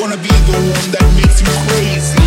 gonna be the one that makes you crazy.